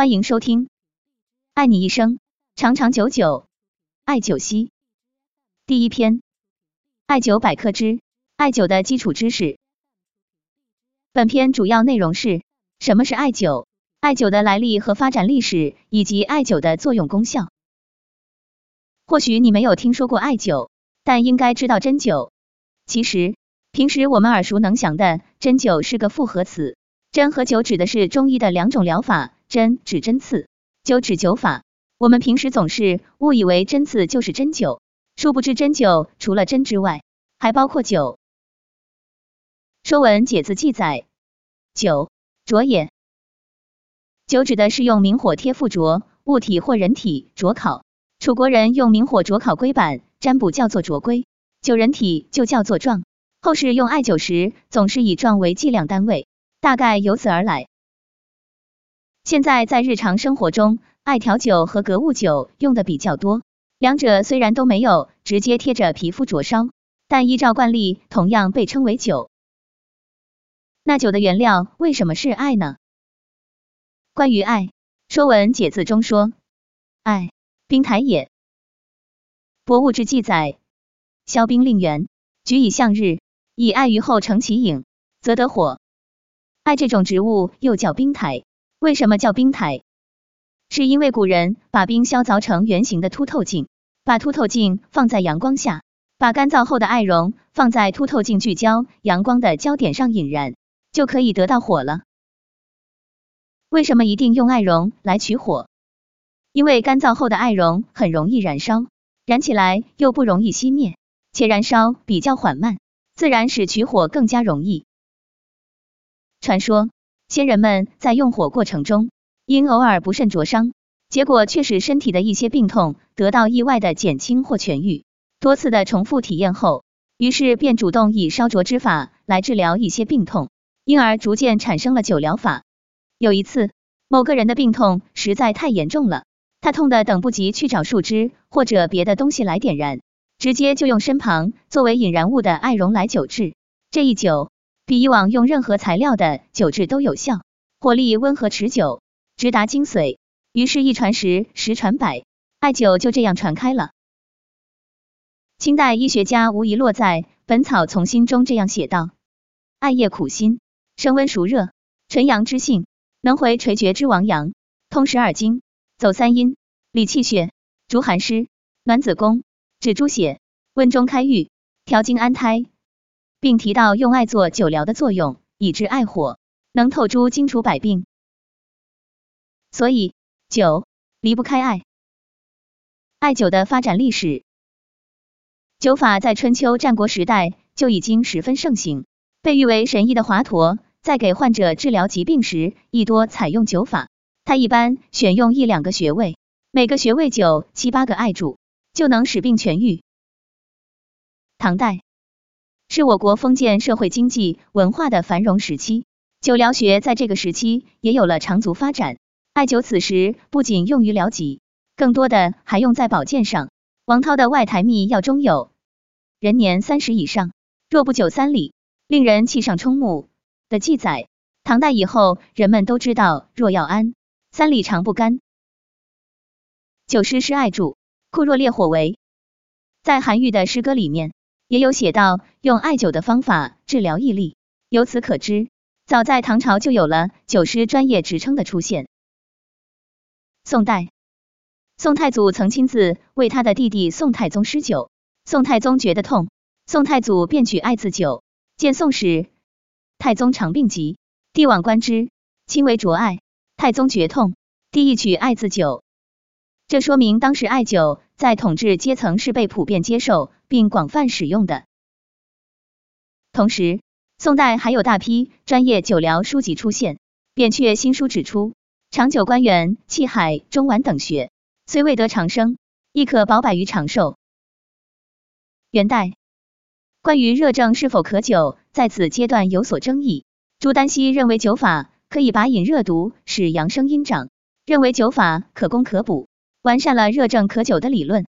欢迎收听《爱你一生，长长久久》，艾灸烯第一篇，艾灸百科之艾灸的基础知识。本篇主要内容是什么是艾灸，艾灸的来历和发展历史，以及艾灸的作用功效。或许你没有听说过艾灸，但应该知道针灸。其实，平时我们耳熟能详的针灸是个复合词，针和灸指的是中医的两种疗法，针指针刺，灸指灸法。我们平时总是误以为针刺就是针灸，殊不知针灸除了针之外，还包括灸。《说文解字》记载：灸，灼也。灸指的是用明火贴附着物体或人体灼烤。楚国人用明火灼烤龟板，占卜叫做灼龟，灸人体就叫做壮。后世用艾灸时，总是以壮为计量单位，大概由此而来。现在在日常生活中，艾条灸和格物灸用的比较多，两者虽然都没有直接贴着皮肤灼烧，但依照惯例，同样被称为灸。那灸的原料为什么是艾呢？关于艾，《说文解字》中说，艾。冰台也。博物志记载，萧兵令元，举以向日，以艾于后成其影，则得火。艾这种植物又叫冰台，为什么叫冰台？是因为古人把冰削凿成圆形的凸透镜，把凸透镜放在阳光下，把干燥后的艾绒放在凸透镜聚焦阳光的焦点上引燃，就可以得到火了。为什么一定用艾绒来取火？因为干燥后的艾绒很容易燃烧，燃起来又不容易熄灭，且燃烧比较缓慢，自然使取火更加容易。传说先人们在用火过程中，因偶尔不慎灼伤，结果却使身体的一些病痛得到意外的减轻或痊愈。多次的重复体验后，于是便主动以烧灼之法来治疗一些病痛，因而逐渐产生了灸疗法。有一次，某个人的病痛实在太严重了。他痛的等不及去找树枝或者别的东西来点燃，直接就用身旁作为引燃物的艾绒来灸治。这一灸比以往用任何材料的灸制都有效，火力温和持久，直达精髓。于是，一传十，十传百，艾灸就这样传开了。清代医学家吴仪落在《本草从心》中这样写道：艾叶苦辛，升温熟热，纯阳之性，能回垂绝之亡阳，通十二经。走三阴，理气血，逐寒湿，暖子宫，止猪血，温中开郁，调经安胎，并提到用艾做灸疗的作用，以治艾火，能透诸经除百病。所以灸离不开艾。艾灸的发展历史，灸法在春秋战国时代就已经十分盛行，被誉为神医的华佗，在给患者治疗疾病时，亦多采用灸法。他一般选用一两个穴位，每个穴位灸七八个艾柱，就能使病痊愈。唐代是我国封建社会经济文化的繁荣时期，灸疗学在这个时期也有了长足发展。艾灸此时不仅用于疗疾，更多的还用在保健上。王涛的《外台秘要》中有“人年三十以上，若不灸三里，令人气上冲目”的记载。唐代以后，人们都知道若要安。三里长不干，九师是艾柱，酷若烈火为。在韩愈的诗歌里面，也有写到用艾灸的方法治疗疫力。由此可知，早在唐朝就有了灸师专业职称的出现。宋代，宋太祖曾亲自为他的弟弟宋太宗施灸，宋太宗觉得痛，宋太祖便取艾自灸。见宋史，太宗常病疾，帝往观之，亲为灼艾。太宗觉痛，第一取艾自灸，这说明当时艾灸在统治阶层是被普遍接受并广泛使用的。同时，宋代还有大批专业灸疗书籍出现，《扁鹊新书》指出，长久关元、气海、中脘等穴，虽未得长生，亦可保百余长寿。元代关于热症是否可灸，在此阶段有所争议。朱丹溪认为灸法。可以把饮热毒，使阳生阴长，认为灸法可攻可补，完善了热症可灸的理论。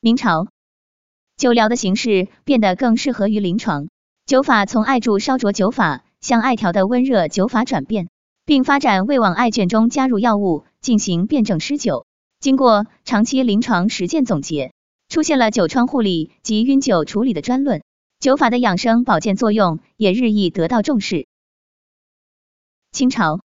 明朝灸疗的形式变得更适合于临床，灸法从艾柱烧灼灸法向艾条的温热灸法转变，并发展为往艾卷中加入药物进行辩证施灸。经过长期临床实践总结，出现了灸疮护理及晕灸处理的专论，灸法的养生保健作用也日益得到重视。清朝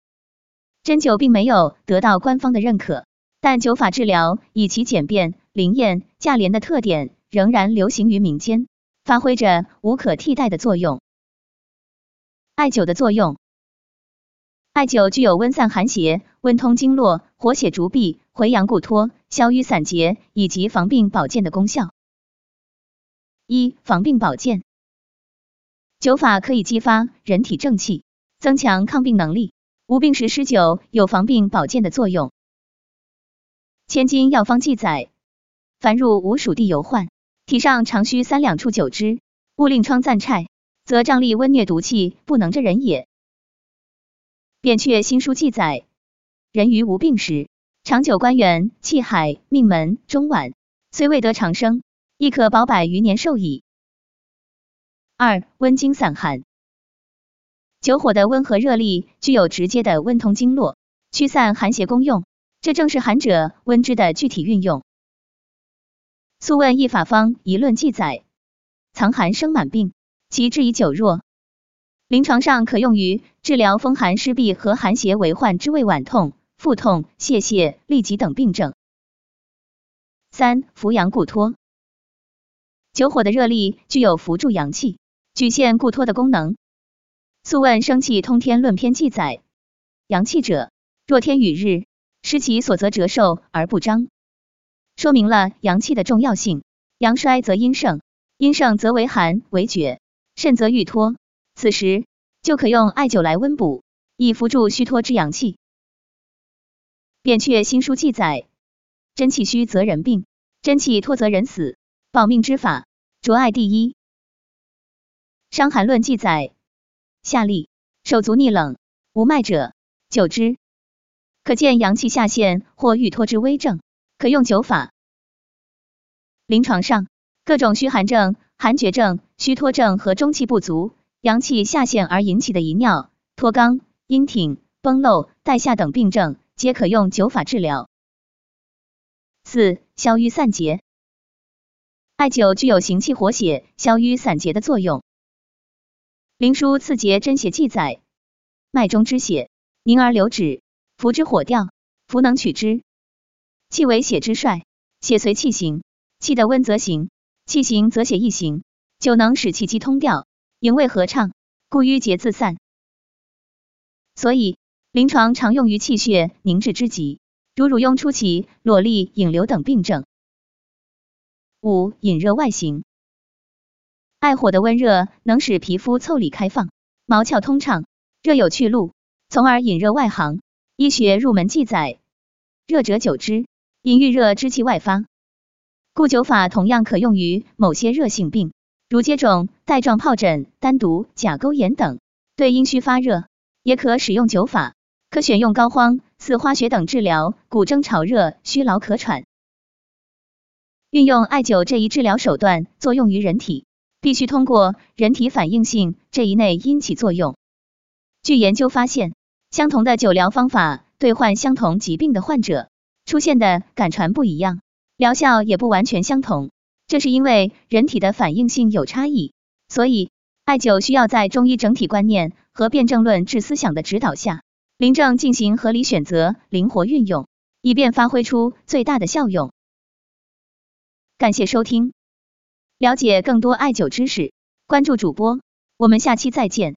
针灸并没有得到官方的认可，但灸法治疗以其简便、灵验、价廉的特点，仍然流行于民间，发挥着无可替代的作用。艾灸的作用。艾灸具有温散寒邪、温通经络、活血逐痹、回阳固脱、消瘀散结以及防病保健的功效。一、防病保健，灸法可以激发人体正气，增强抗病能力。无病时施灸有防病保健的作用。千金药方记载，凡入无属地游患，体上常需三两处灸之，勿令疮暂拆，则瘴疠温疟毒气不能治人也。扁鹊新书记载，人于无病时，长久关元、气海、命门、中脘，虽未得长生，亦可保百余年寿矣。二、温经散寒，灸火的温和热力具有直接的温通经络、驱散寒邪功用，这正是寒者温之的具体运用。素问一法方一论记载，藏寒生满病，其治以久弱。临床上可用于治疗风寒湿痹和寒邪为患之胃脘痛、腹痛、泄泻、痢疾等病症。三、扶阳固脱，酒火的热力具有扶助阳气、举陷固脱的功能。素问生气通天论篇记载，阳气者，若天与日，失其所则折寿而不彰，说明了阳气的重要性。阳衰则阴盛，阴盛则为寒为厥，肾则欲脱。此时就可用艾灸来温补，以扶助虚脱之阳气。扁鹊新书记载，真气虚则人病，真气脱则人死，保命之法，着艾第一。伤寒论记载，下利，手足逆冷，无脉者，灸之。可见阳气下陷或欲脱之危症，可用灸法。临床上，各种虚寒症、寒厥症、虚脱症和中气不足。阳气下陷而引起的遗尿、脱肛、阴挺、崩漏、带下等病症，皆可用灸法治疗。四、消瘀散结，艾灸具有行气活血、消瘀散结的作用。灵枢刺节真血记载，脉中之血凝而流止，服之火调，服能取之。气为血之帅，血随气行，气得温则行，气行则血亦行，久能使气机通调。营卫合畅，故瘀结自散。所以临床常用于气血凝滞之疾，如乳痈初起、裸痢、引流等病症。五、引热外行，艾火的温热能使皮肤腠理开放，毛窍通畅，热有去路，从而引热外行。医学入门记载，热者久之，引郁热之气外发，故灸法同样可用于某些热性病。如疖肿、带状疱疹、丹毒、甲沟炎等，对阴虚发热，也可使用灸法，可选用膏肓、四花血等治疗骨蒸潮热、虚劳咳喘。运用艾灸这一治疗手段作用于人体，必须通过人体反应性这一内因起作用。据研究发现，相同的灸疗方法对患相同疾病的患者出现的感传不一样，疗效也不完全相同。这是因为人体的反应性有差异，所以艾灸需要在中医整体观念和辩证论治思想的指导下，临症进行合理选择、灵活运用，以便发挥出最大的效用。感谢收听，了解更多艾灸知识，关注主播，我们下期再见。